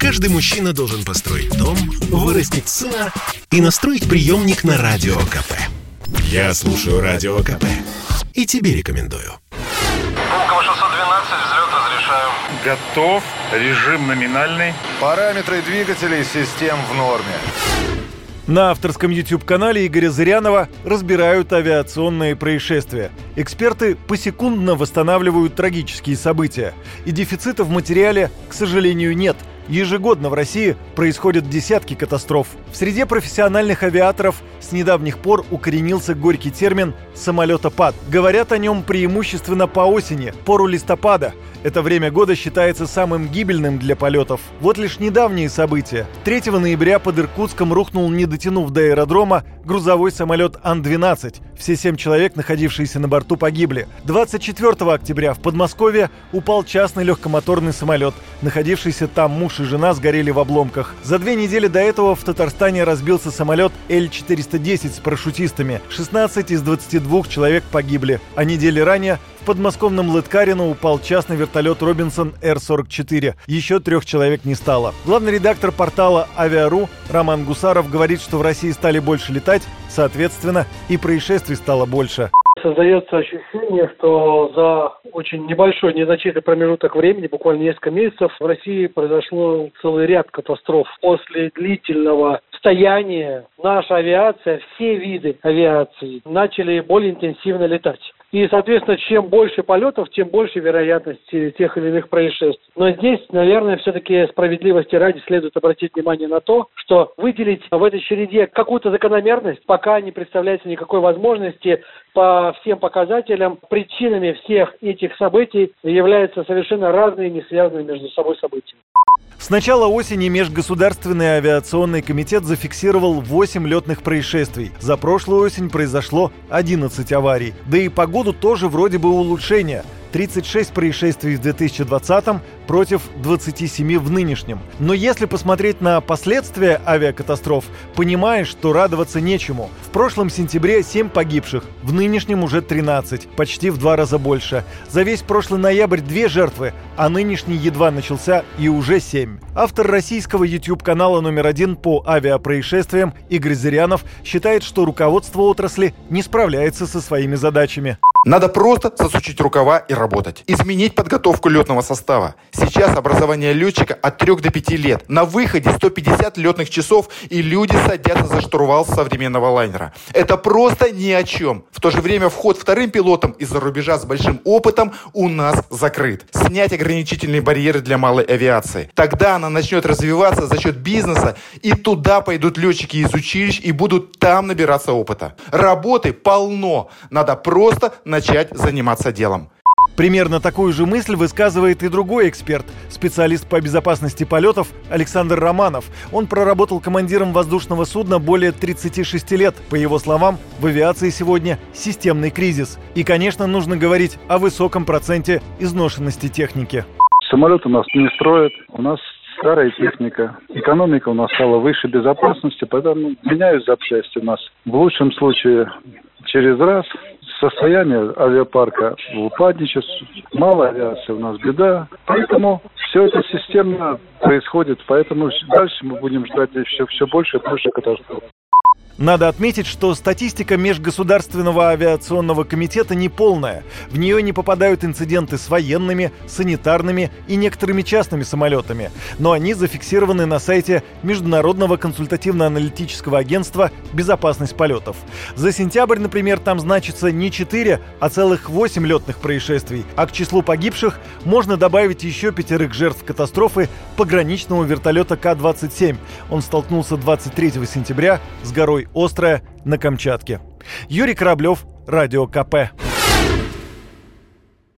Каждый мужчина должен построить дом, вырастить сына и настроить приемник на Радио КП. Я слушаю Радио КП и тебе рекомендую. Пулково 612, взлет разрешаю. Готов. Режим номинальный. Параметры двигателей систем в норме. На авторском YouTube-канале Игоря Зырянова разбирают авиационные происшествия. Эксперты посекундно восстанавливают трагические события. И дефицита в материале, к сожалению, нет – Ежегодно в России происходят десятки катастроф. В среде профессиональных авиаторов с недавних пор укоренился горький термин «самолетопад». Говорят о нем преимущественно по осени, пору листопада. Это время года считается самым гибельным для полетов. Вот лишь недавние события. 3 ноября под Иркутском рухнул, не дотянув до аэродрома, грузовой самолет Ан-12. Все семь человек, находившиеся на борту, погибли. 24 октября в Подмосковье упал частный легкомоторный самолет. Находившийся там муж и жена сгорели в обломках. За две недели до этого в Татарстане разбился самолет Л-410 с парашютистами. 16 из 22 человек погибли. А недели ранее в подмосковном Лыткарино упал частный вертолет Робинсон Р-44. Еще трех человек не стало. Главный редактор портала «Авиару» Роман Гусаров говорит, что в России стали больше летать, соответственно, и происшествий стало больше. Создается ощущение, что за очень небольшой, незначительный промежуток времени, буквально несколько месяцев, в России произошло целый ряд катастроф. После длительного стояния наша авиация, все виды авиации начали более интенсивно летать. И, соответственно, чем больше полетов, тем больше вероятности тех или иных происшествий. Но здесь, наверное, все-таки справедливости ради следует обратить внимание на то, что выделить в этой череде какую-то закономерность пока не представляется никакой возможности по всем показателям. Причинами всех этих событий являются совершенно разные, не связанные между собой события. С начала осени Межгосударственный авиационный комитет зафиксировал 8 летных происшествий. За прошлую осень произошло 11 аварий. Да и погоду тоже вроде бы улучшение – 36 происшествий в 2020 против 27 в нынешнем. Но если посмотреть на последствия авиакатастроф, понимаешь, что радоваться нечему. В прошлом сентябре 7 погибших, в нынешнем уже 13, почти в два раза больше. За весь прошлый ноябрь две жертвы, а нынешний едва начался и уже 7. Автор российского YouTube-канала номер один по авиапроисшествиям Игорь Зырянов считает, что руководство отрасли не справляется со своими задачами. Надо просто засучить рукава и работать. Изменить подготовку летного состава. Сейчас образование летчика от 3 до 5 лет. На выходе 150 летных часов и люди садятся за штурвал современного лайнера. Это просто ни о чем. В то же время вход вторым пилотам из-за рубежа с большим опытом у нас закрыт. Снять ограничительные барьеры для малой авиации. Тогда она начнет развиваться за счет бизнеса и туда пойдут летчики из училищ и будут там набираться опыта. Работы полно. Надо просто начать заниматься делом. Примерно такую же мысль высказывает и другой эксперт, специалист по безопасности полетов Александр Романов. Он проработал командиром воздушного судна более 36 лет. По его словам, в авиации сегодня системный кризис. И, конечно, нужно говорить о высоком проценте изношенности техники. Самолет у нас не строят, у нас старая техника. Экономика у нас стала выше безопасности, поэтому меняют запчасти у нас. В лучшем случае через раз, состояние авиапарка упадничает, мало авиации у нас беда. Поэтому все это системно происходит, поэтому дальше мы будем ждать еще все больше и больше катастроф. Надо отметить, что статистика Межгосударственного авиационного комитета неполная. В нее не попадают инциденты с военными, санитарными и некоторыми частными самолетами. Но они зафиксированы на сайте Международного консультативно-аналитического агентства «Безопасность полетов». За сентябрь, например, там значится не 4, а целых 8 летных происшествий. А к числу погибших можно добавить еще пятерых жертв катастрофы пограничного вертолета К-27. Он столкнулся 23 сентября с горой Острая на Камчатке. Юрий Кораблев, Радио КП.